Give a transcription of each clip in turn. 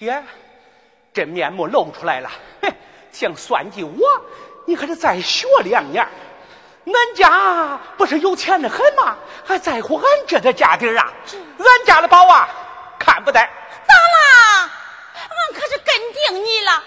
爹这面目露出来了。哼想算计我你可得再学两年恁家不是有钱的很吗？还在乎俺这点家底啊俺家的宝啊看不得咋啦？俺可是跟定你了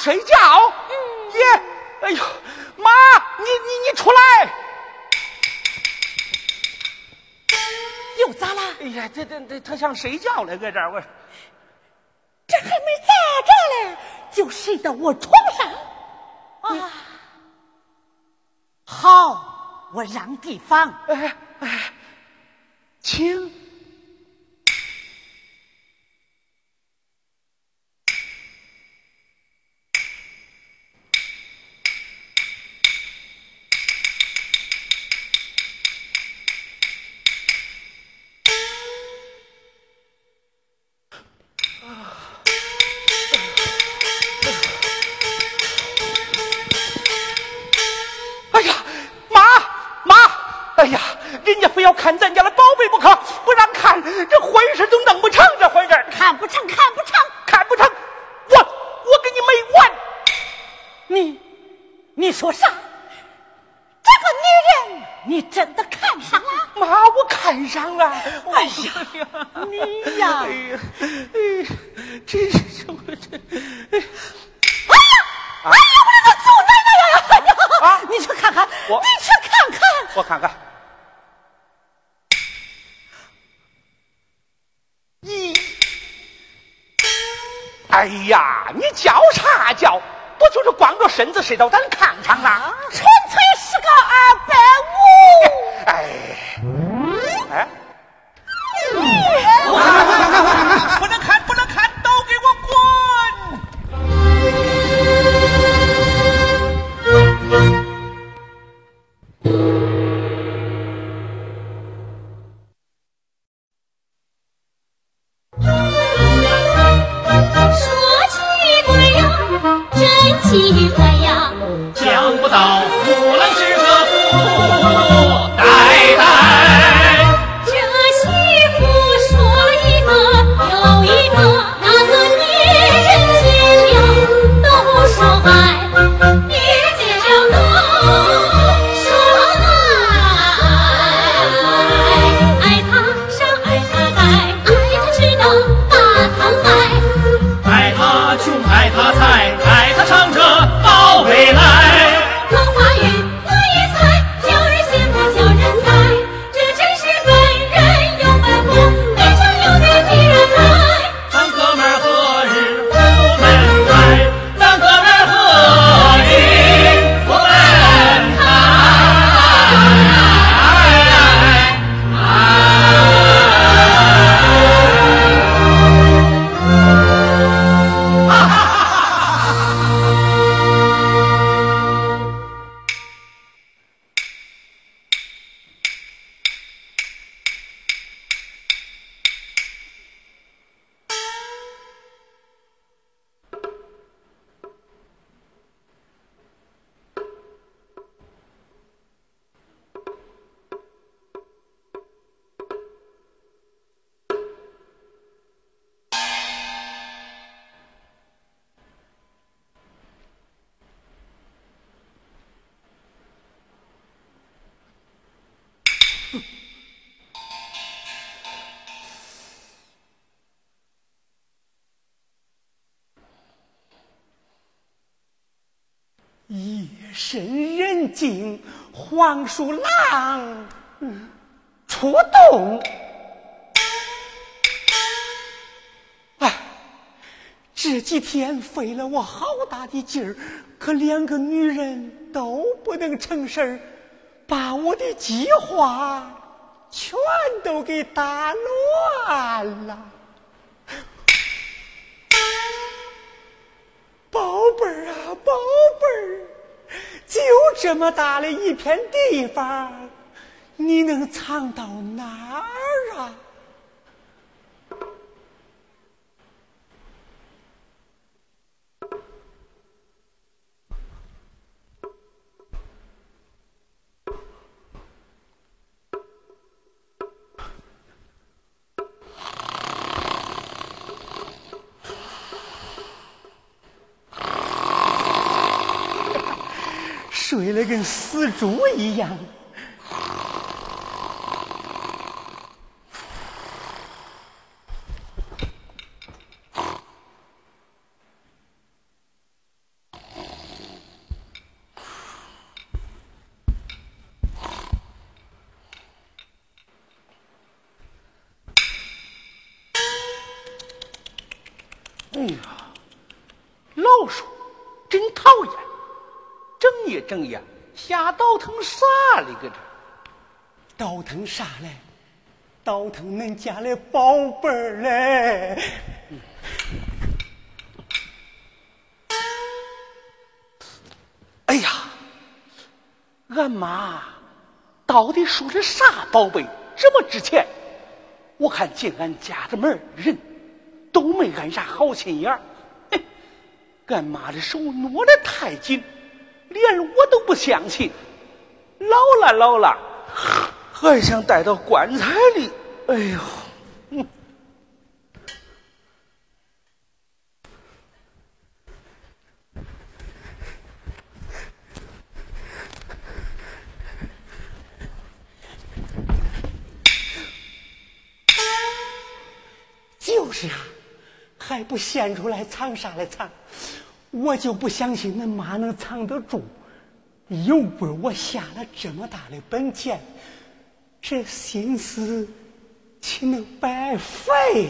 睡觉。嗯、爷，哎呦，妈，你你你出来！又咋了？哎呀，这这这，他想睡觉了，搁这儿我。这还没咋着嘞，就睡到我床上。啊，好，我让地方。哎哎，请。哎呀，你叫啥叫？不就是光着身子睡到咱炕上啊？纯粹是个二百五。哎，哎，深人静，黄鼠狼出动。哎，这几天费了我好大的劲儿，可两个女人都不能成事儿，把我的计划全都给打乱了。宝贝儿啊，宝贝儿，就这么大的一片地方，你能藏到哪儿啊？睡得跟死猪一样。哎呀，老鼠真讨厌！整也整夜瞎倒腾啥哩？搁这倒腾啥嘞？倒腾恁家的宝贝儿嘞！哎呀，俺妈到底属的啥宝贝这么值钱？我看进俺家的门人都没安啥好心眼儿。嘿俺妈的手挪得太紧。连我都不相信，老了老了，还想带到棺材里。哎呦，就是啊，还不显出来藏啥来藏？我就不相信恁妈能藏得住，又不是我下了这么大的本钱，这心思岂能白费？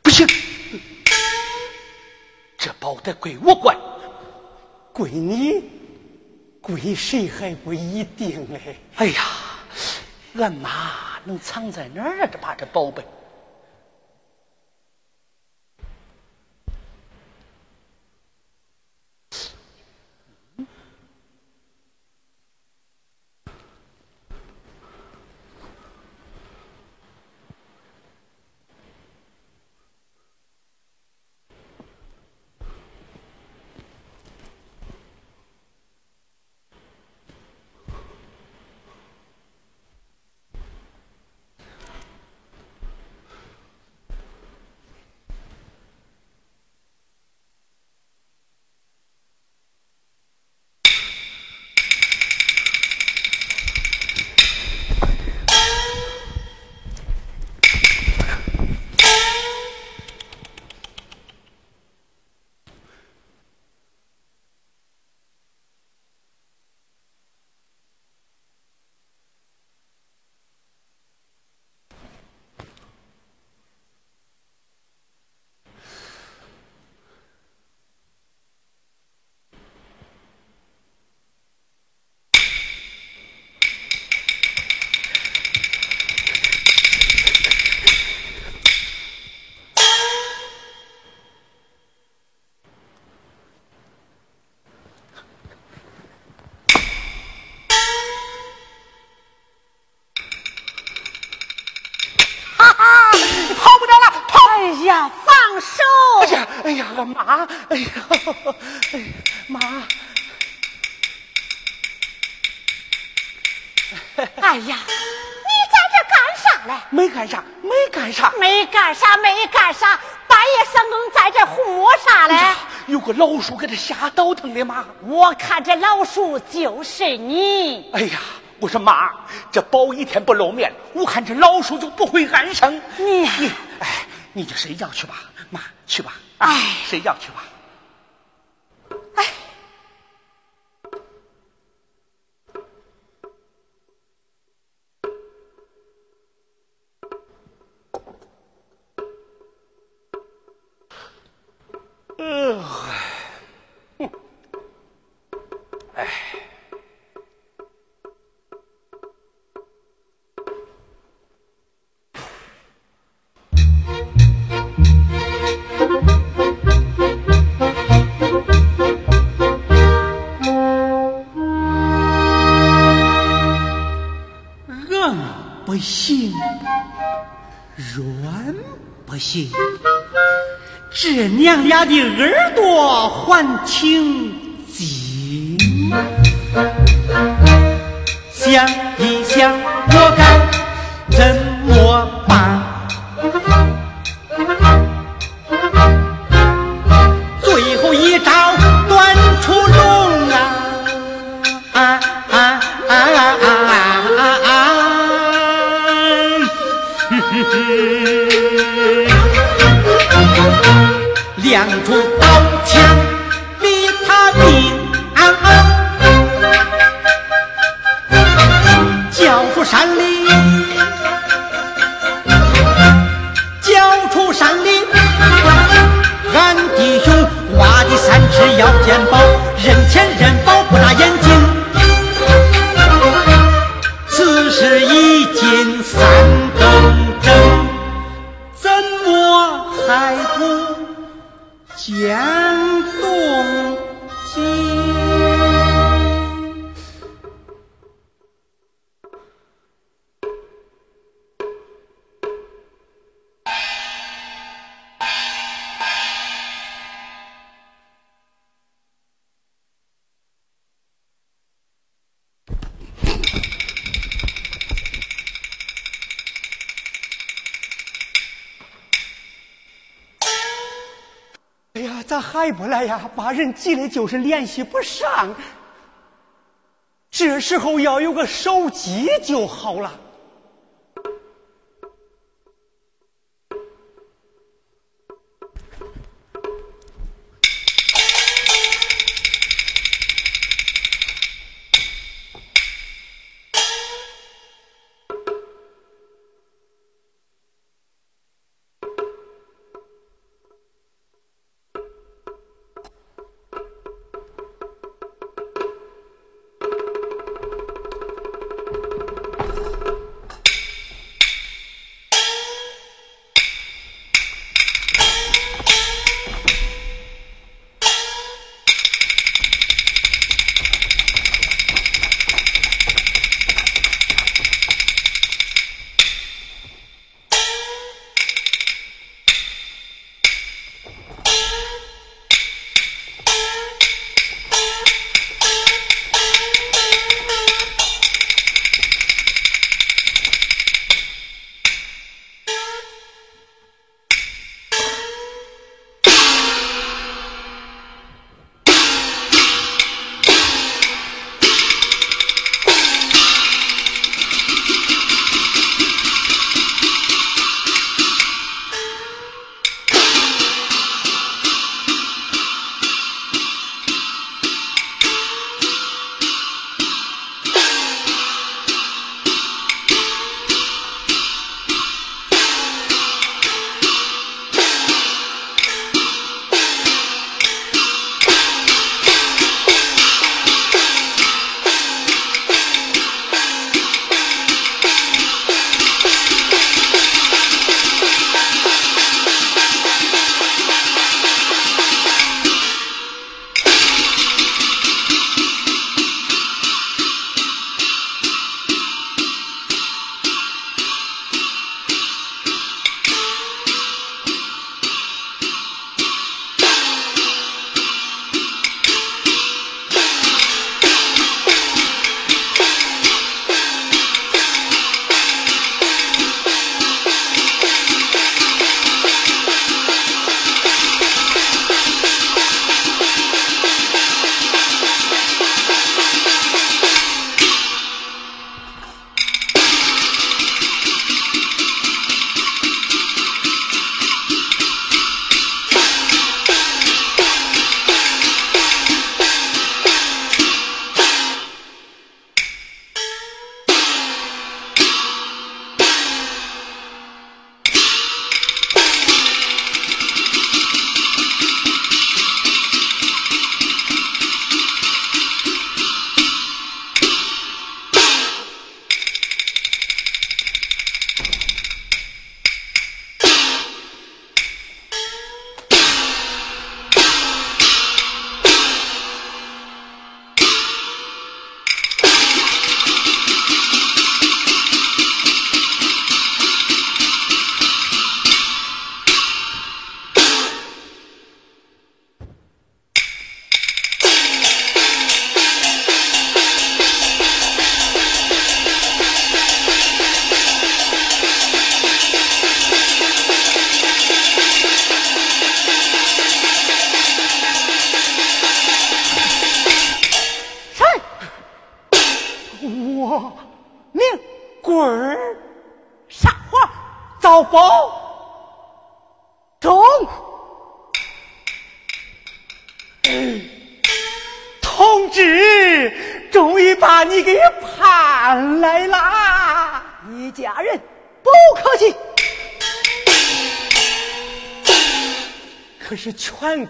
不行。这包得归我管，归你。归谁还不一定嘞。哎呀，俺妈能藏在哪儿啊？这把这宝贝。妈，哎呀，哎呀，妈！哎呀，你在这干啥嘞？没干啥，没干啥，没干啥，没干啥。半夜三更在这胡摸啥嘞？有个老鼠给他吓倒腾的妈。我看这老鼠就是你。哎呀，我说妈，这宝一天不露面，我看这老鼠就不会安生。你你，哎，你就睡觉去吧，妈，去吧。哎，睡觉去吧。家的耳朵还挺紧。想一想，我亮出刀枪，逼他命、啊，叫出山里。来不来呀？把人急的就是联系不上。这时候要有个手机就好了。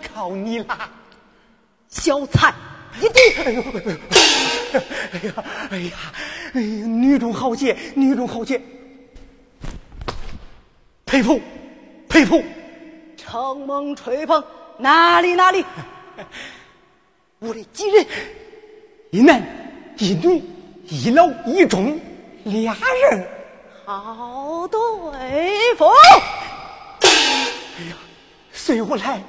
靠你啦！小菜一碟。哎呦，哎呀，哎呀，哎呀，女中豪杰，女中豪杰，佩服，佩服！承蒙吹捧，哪里哪里。我的几人，一男一女，一老一中，俩人，好对付。哎呀！随我来！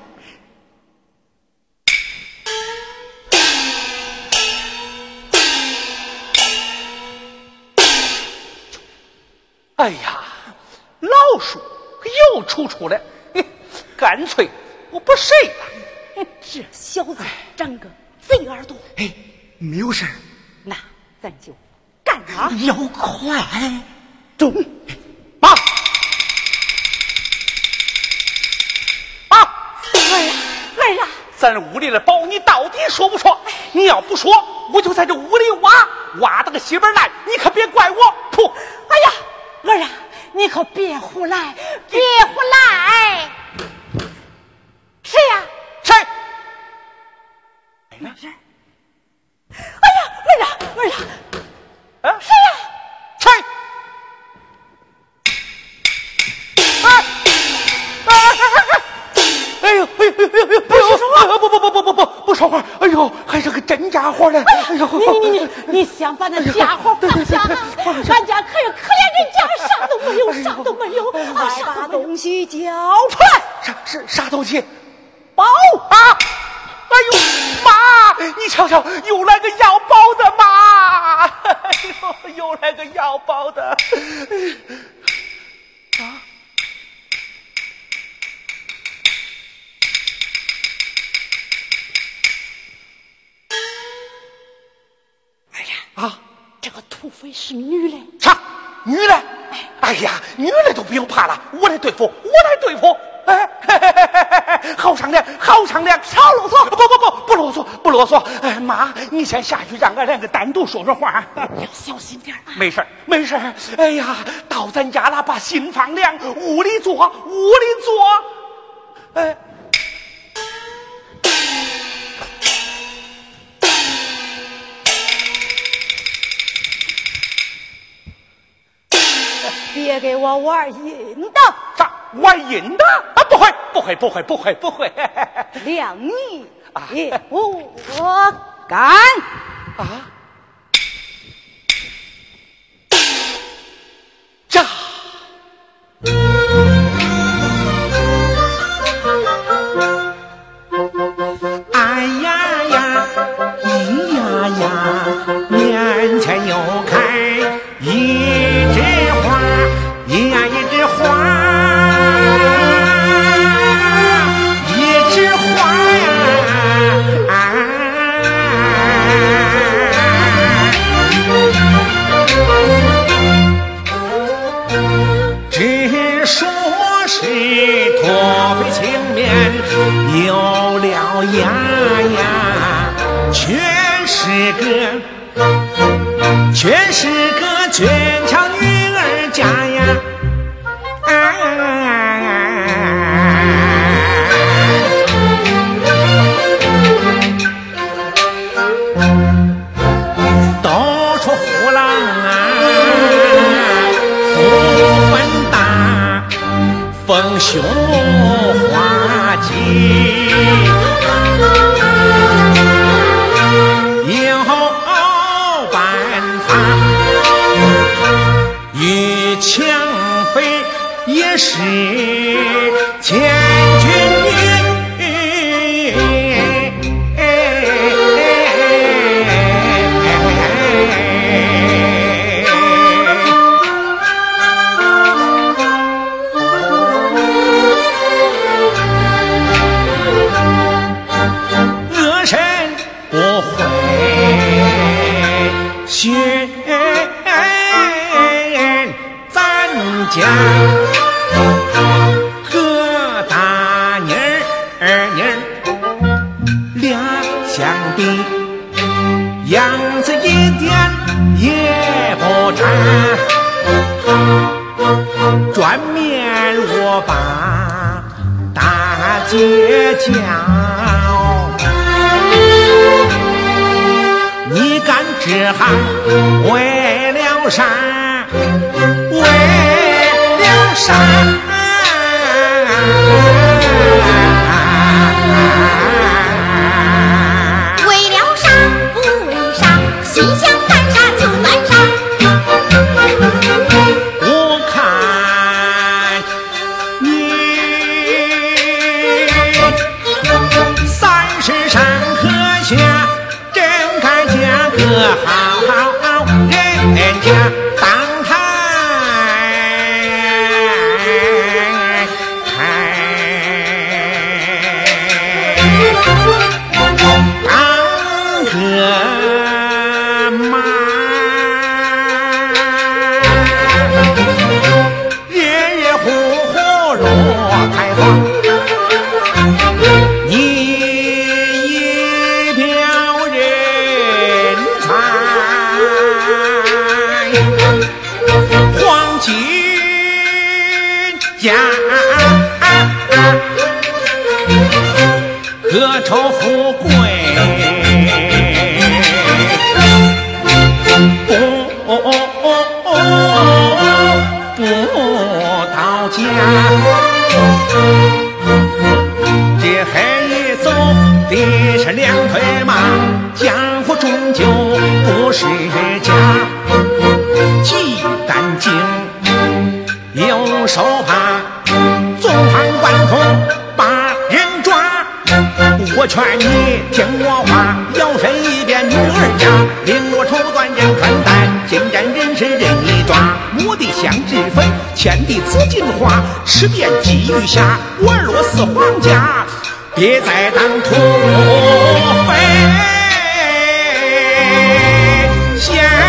哎呀，老鼠又出出来，干脆我不睡了。这小子长个贼耳朵。哎，没有事那咱就干他！要快，中！八。儿啊，咱屋里的宝你到底说不说？你要不说，我就在这屋里挖，挖到个稀巴烂，你可别怪我。噗！哎呀，儿啊，你可别胡来，别胡来！谁呀？谁？谁？哎呀，儿啊，儿啊，啊，谁呀？谁？啊！哎呦，哎呦，哎呦，哎呦！不说话！不不不不不不不说话！还是个真家伙呢！哎呦，你你你你想把那家伙放下？俺家可是可怜人家，啥都没有，啥都没有，快把东西交出来！啥是啥东西？包啊！哎呦妈！你瞧瞧，又来个要包的妈！哎呦，又来个要包的！啊，这个土匪是女的。啥？女的？哎呀，女的都不用怕了，我来对付，我来对付。哎，嘿嘿嘿好商量，好商量，少啰嗦！不不不，不啰嗦，不啰嗦。哎妈，你先下去，让俺两个单独说说话。要小心点啊！没事没事哎呀，到咱家了，把心放凉，屋里坐，屋里坐。哎。给我玩阴的！啥玩阴的？啊，不会，不会，不会，不会，不会。谅你也不敢啊！这。só fogo 劝你听我话，摇身一变女儿家，绫罗绸缎样穿戴，金簪人身任你抓。我的香脂粉，嵌的紫金花，吃遍鲫鱼虾，玩若似皇家，别再当土匪。Yeah.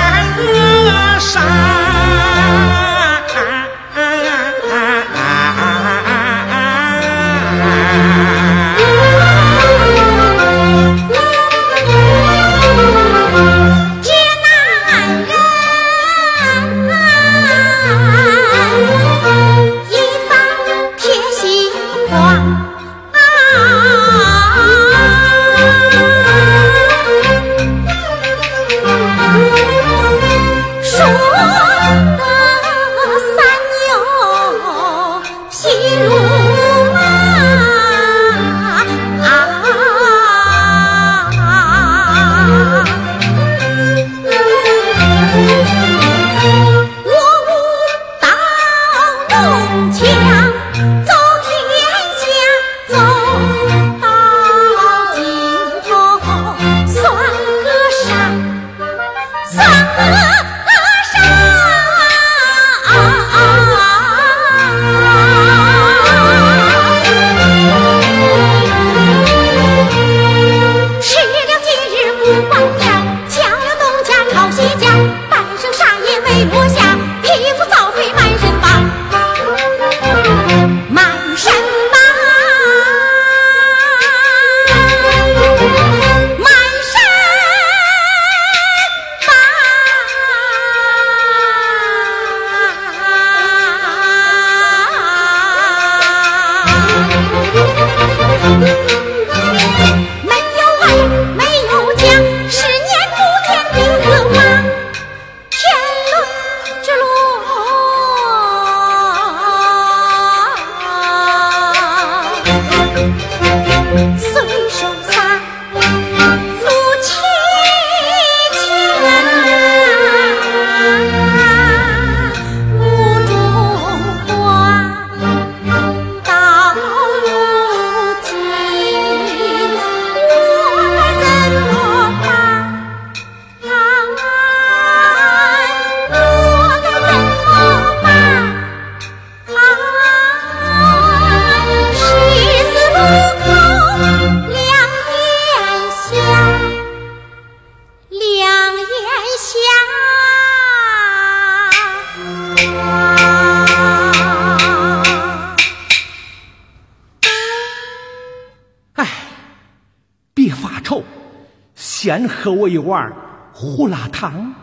喝我一碗胡辣汤。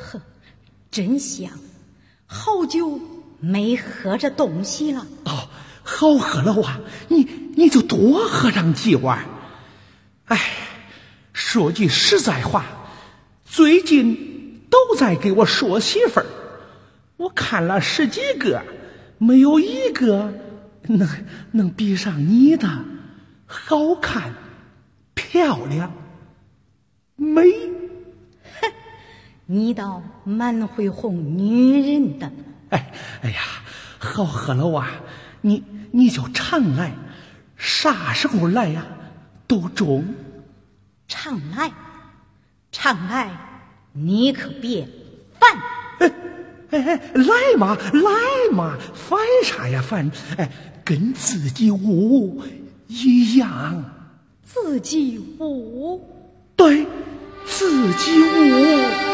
呵，真香，好久没喝这东西了。哦，好喝了哇！你你就多喝上几碗。哎，说句实在话，最近都在给我说媳妇儿，我看了十几个，没有一个能能比上你的好看、漂亮、美。哼你倒蛮会哄女人的。哎哎呀，好喝了哇！你你就常来，啥时候来呀？都中。常来，常来，你可别烦。哎哎，来嘛来嘛，烦啥呀烦？哎，跟自己屋一样。自己舞，对，自己屋。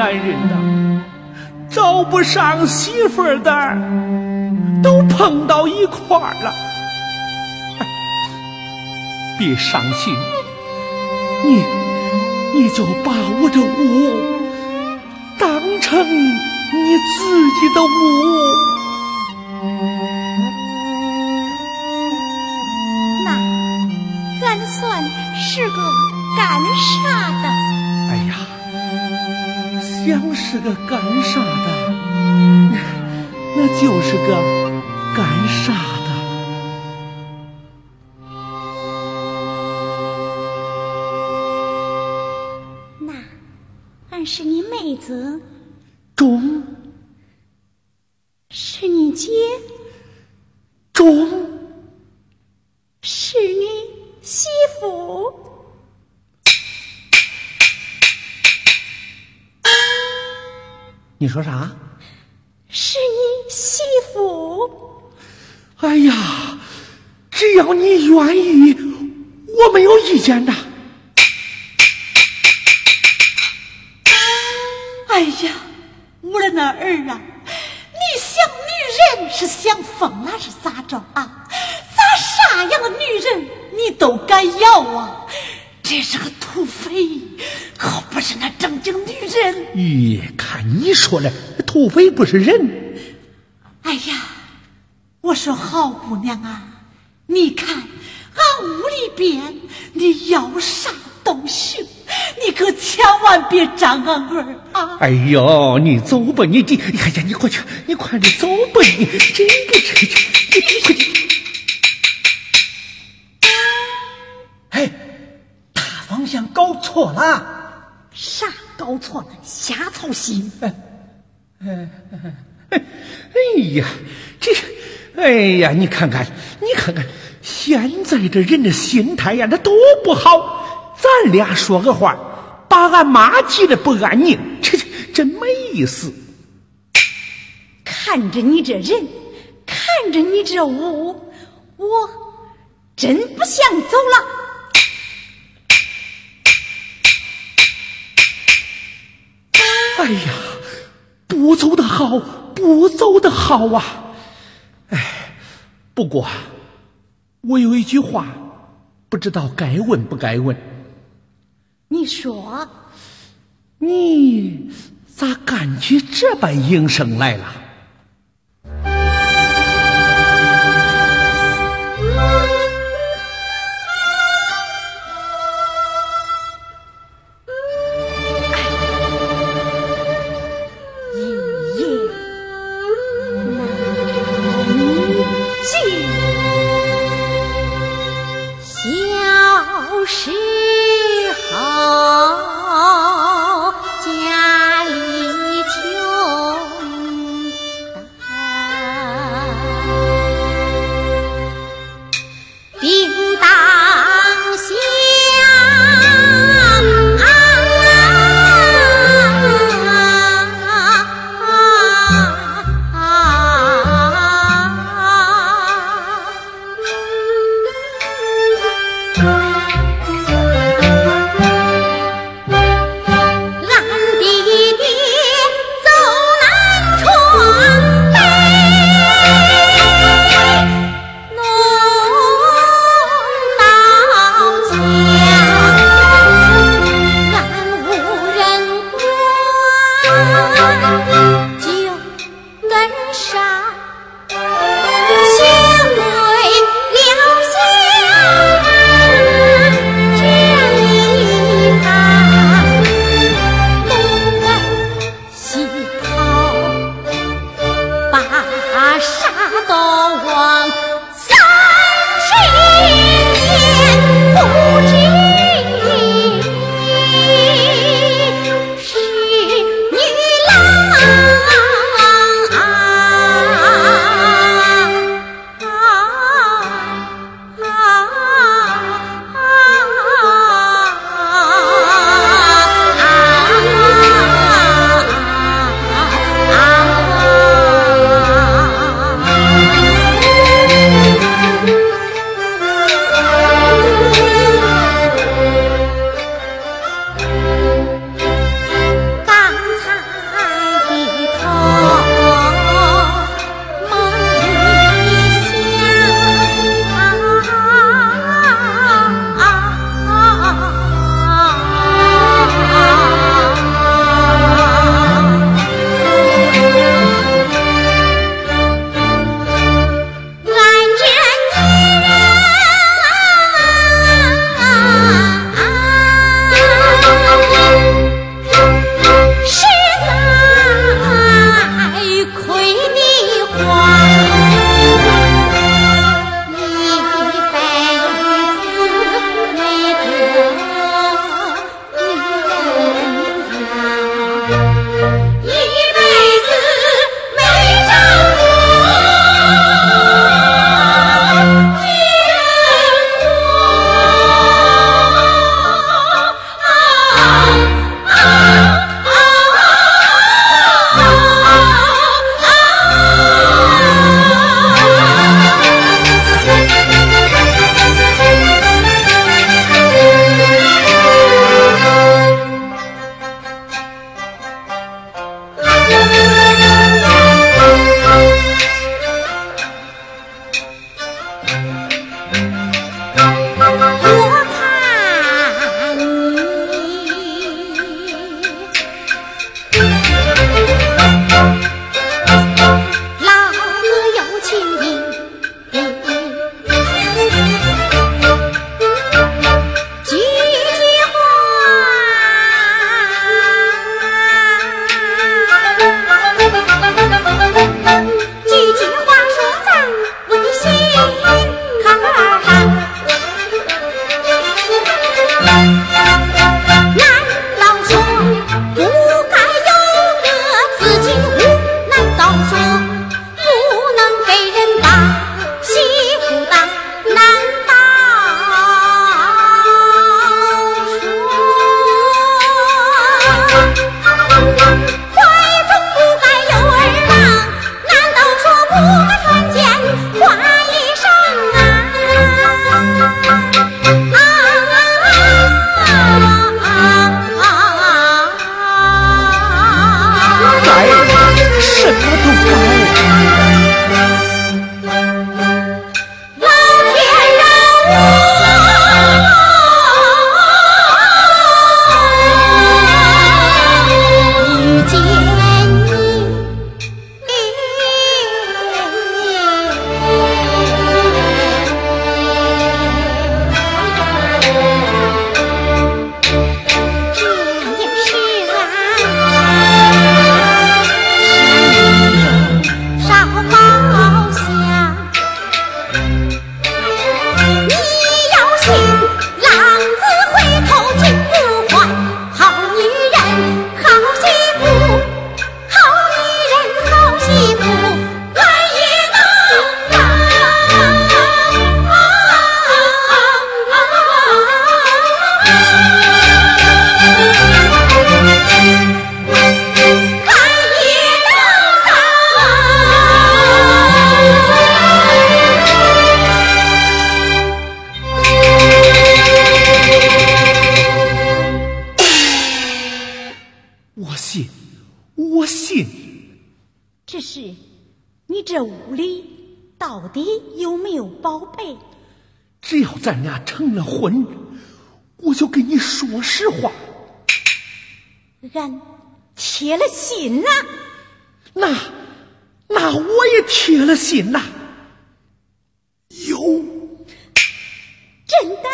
男人呐，找不上媳妇儿的，都碰到一块儿了。别伤心，你你就把我的屋当成你自己的屋。是个干啥的，那就是个干啥的。那俺是你妹子，说啥？是你媳妇，哎呀，只要你愿意，我没有意见的。哎呀，我的那儿啊，你想女人是想疯了是咋着啊？咋啥样的女人你都敢要啊？这是个土匪，可不是那正经女人。咦，看你说的，土匪不是人。哎呀，我说好姑娘啊，你看俺屋里边你要啥都行，你可千万别张俺儿啊！哎呦，你走吧，你你，哎呀，你快去，你快点走吧，你真不这这，你快去。错了。啥搞错了？瞎操心！哎呀，这，哎呀，你看看，你看看，现在这人的心态呀，那多不好。咱俩说个话，把俺妈急得不安宁，这这真没意思。看着你这人，看着你这屋，我真不想走了。哎呀，不走的好，不走的好啊！哎，不过我有一句话，不知道该问不该问。你说，你咋干起这般营生来了？铁了心了。那那我也铁了心呐。有，真的？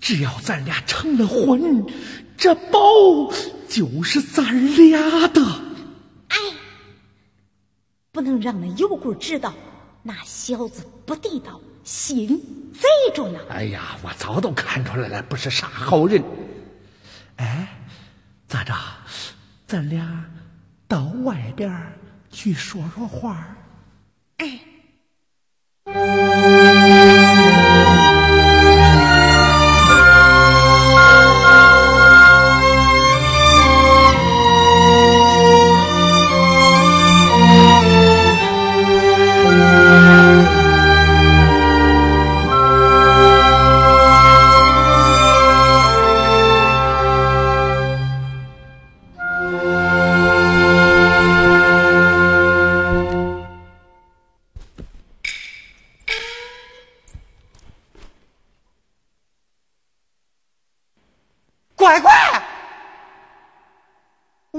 只要咱俩成了婚，这宝就是咱俩的。哎，不能让那油鬼知道，那小子不地道，心贼着呢。哎呀，我早都看出来了，不是啥好人。哎，咋着？咱俩到外边去说说话。哎。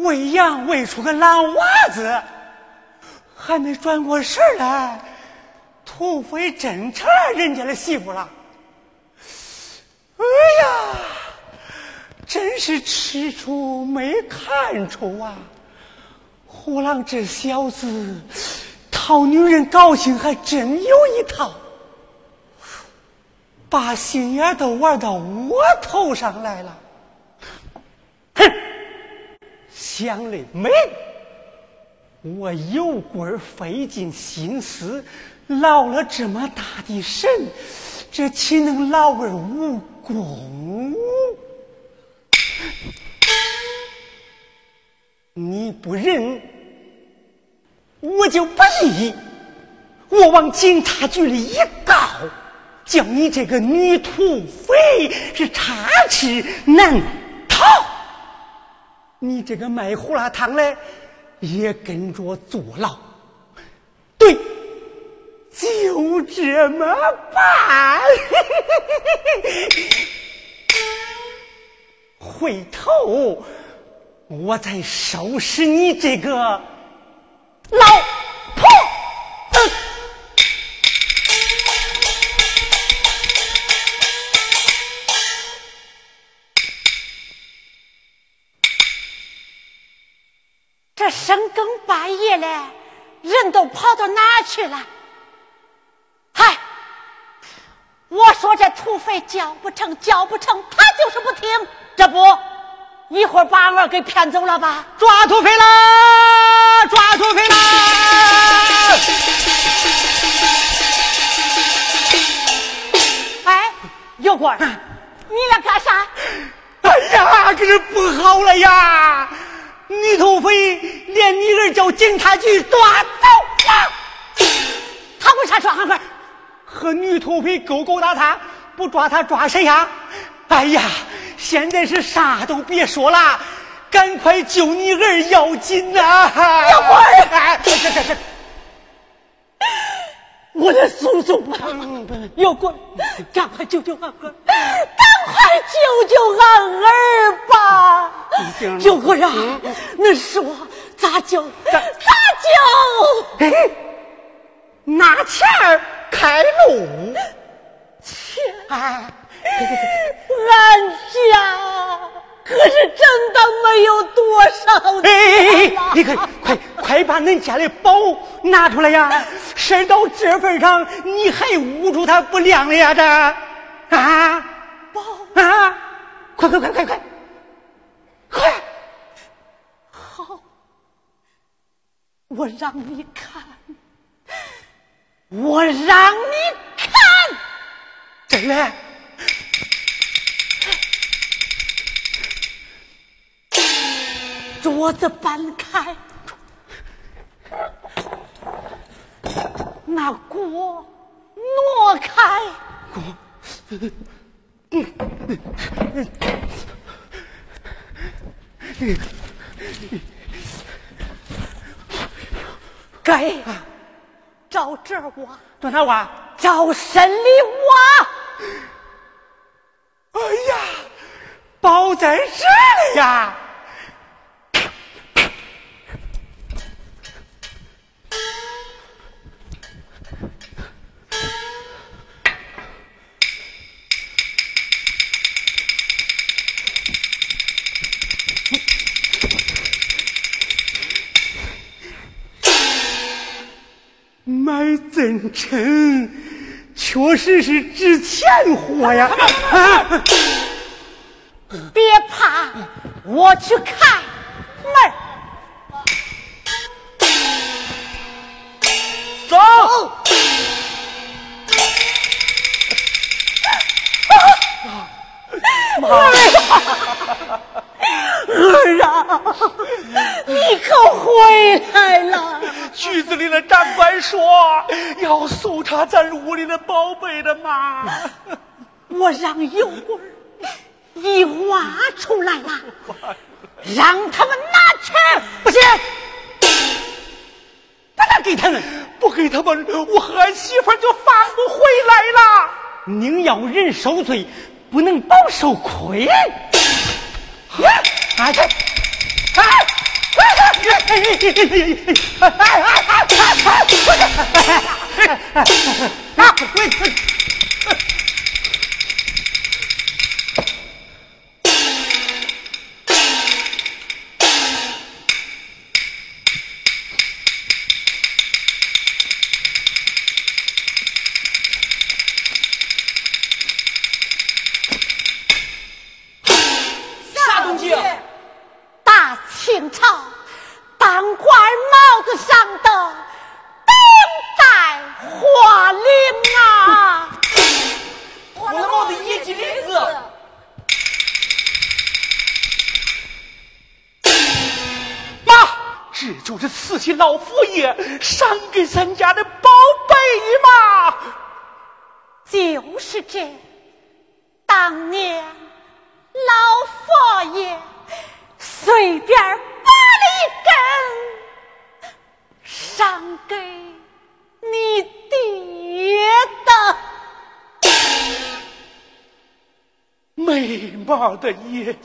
喂羊喂出个狼娃子，还没转过神来，土匪真成了人家的媳妇了。哎呀，真是吃出没看出啊！虎狼这小子讨女人高兴还真有一套，把心眼都玩到我头上来了。想的美，我有棍儿费尽心思劳了这么大的神，这岂能劳而无功？你不认，我就不义。我往警察局里一告，叫你这个女土匪是插翅难逃。你这个卖胡辣汤的也跟着坐牢，对，就这么办。回头我再收拾你这个老。深更半夜的，人都跑到哪去了？嗨，我说这土匪叫不成，叫不成，他就是不听。这不，一会儿把俺儿给骗走了吧？抓土匪啦！抓土匪啦！哎，有官，你来干啥？哎呀，可是不好了呀！女土匪连你儿叫警察局抓走了，他为啥抓俺儿？和女土匪勾勾搭搭，不抓他抓谁呀？哎呀，现在是啥都别说了，赶快救你儿要紧呐！要我儿，哎，这这这。我的叔叔啊，有鬼！赶快救救俺儿，赶快救救俺儿吧！有鬼啊！你说咋救？咋救？拿钱儿开路。钱，俺家。可是真的没有多少钱你快快快把恁家的宝拿出来呀！事到这份上，你还捂住他不亮了呀？这啊，宝啊！快快快快快快！好，我让你看，我让你看，真的。桌子搬开，那锅挪开，锅，该找这儿挖，照哪挖？找深里挖。哎呀，包在这里呀！真诚，确实是值钱货呀！啊，别怕，我去开门儿。走。儿啊，你可回来了！局子里的长官说 要搜查咱屋里的宝贝的嘛。我让油棍儿一挖出来了，让他们拿去。不行，不能给他们，不给他们，我和俺媳妇就放不回来了。宁要人受罪，不能饱受亏。啊这，哎哎哎哎哎哎哎啊！啥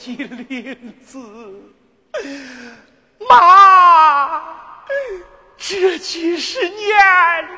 野鸡领子，妈，这几十年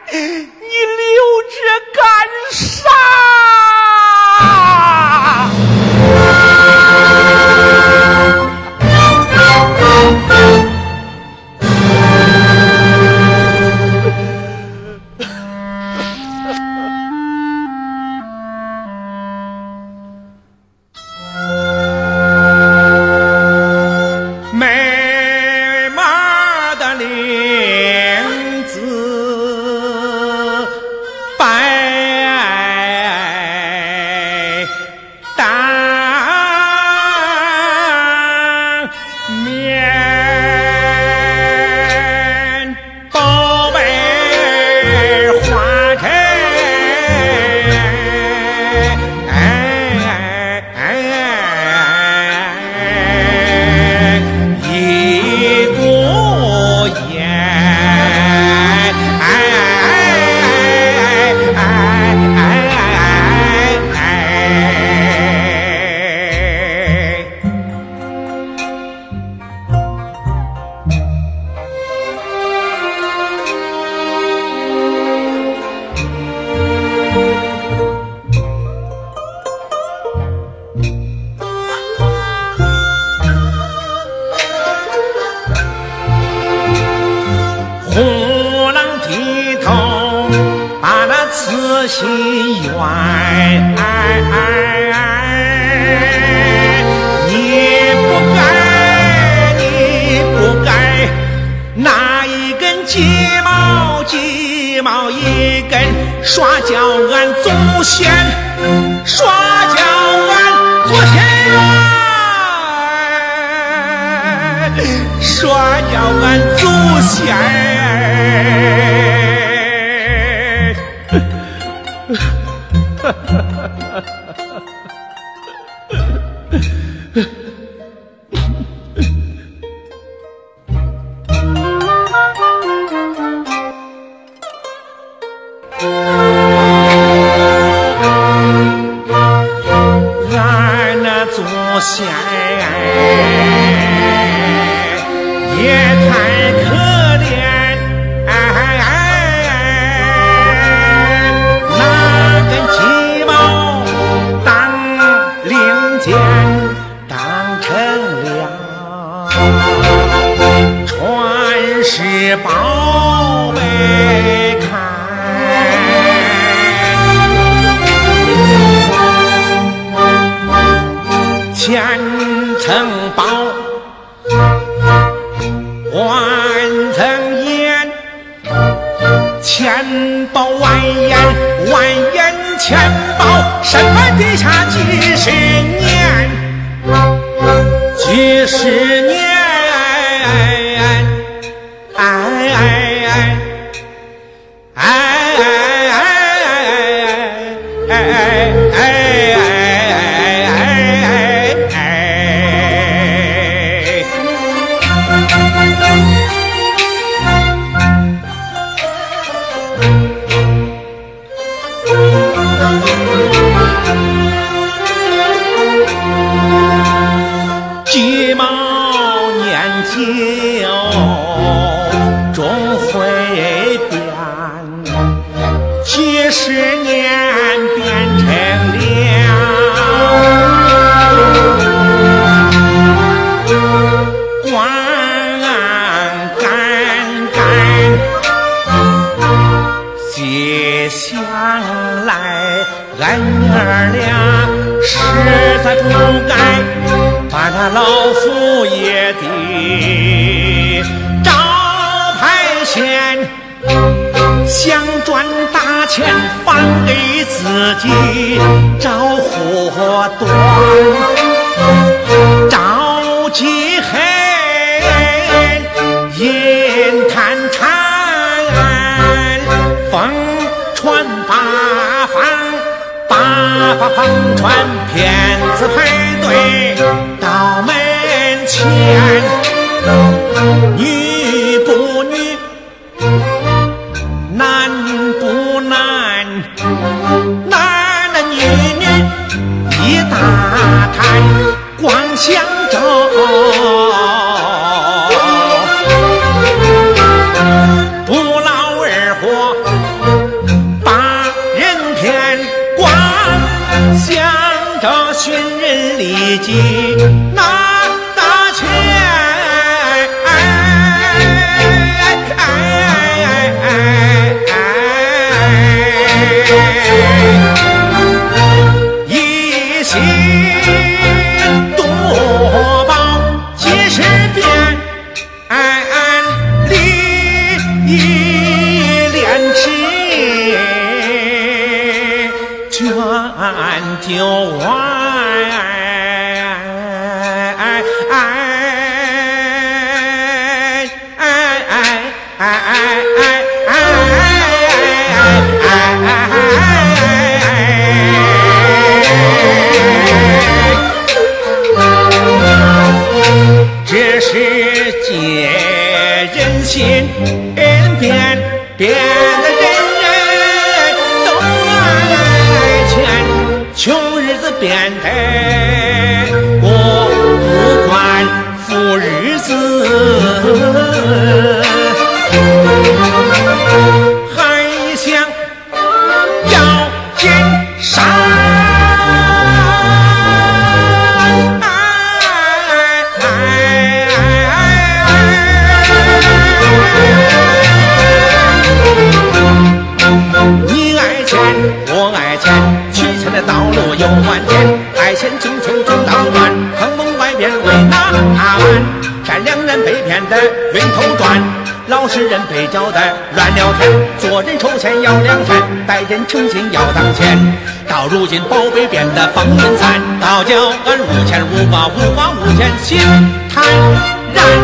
Yeah. 不该把那老夫爷的招牌掀，想赚大钱，反给自己找祸端。着急黑。把防传骗子排队到门前女不女男不男男男女女一大摊光想着几拿大钱，一心多报几十遍，立一廉耻，转就完。ter 信要当钱，到如今宝贝变得风云散，倒叫俺无钱无瓜无花无钱心坦然。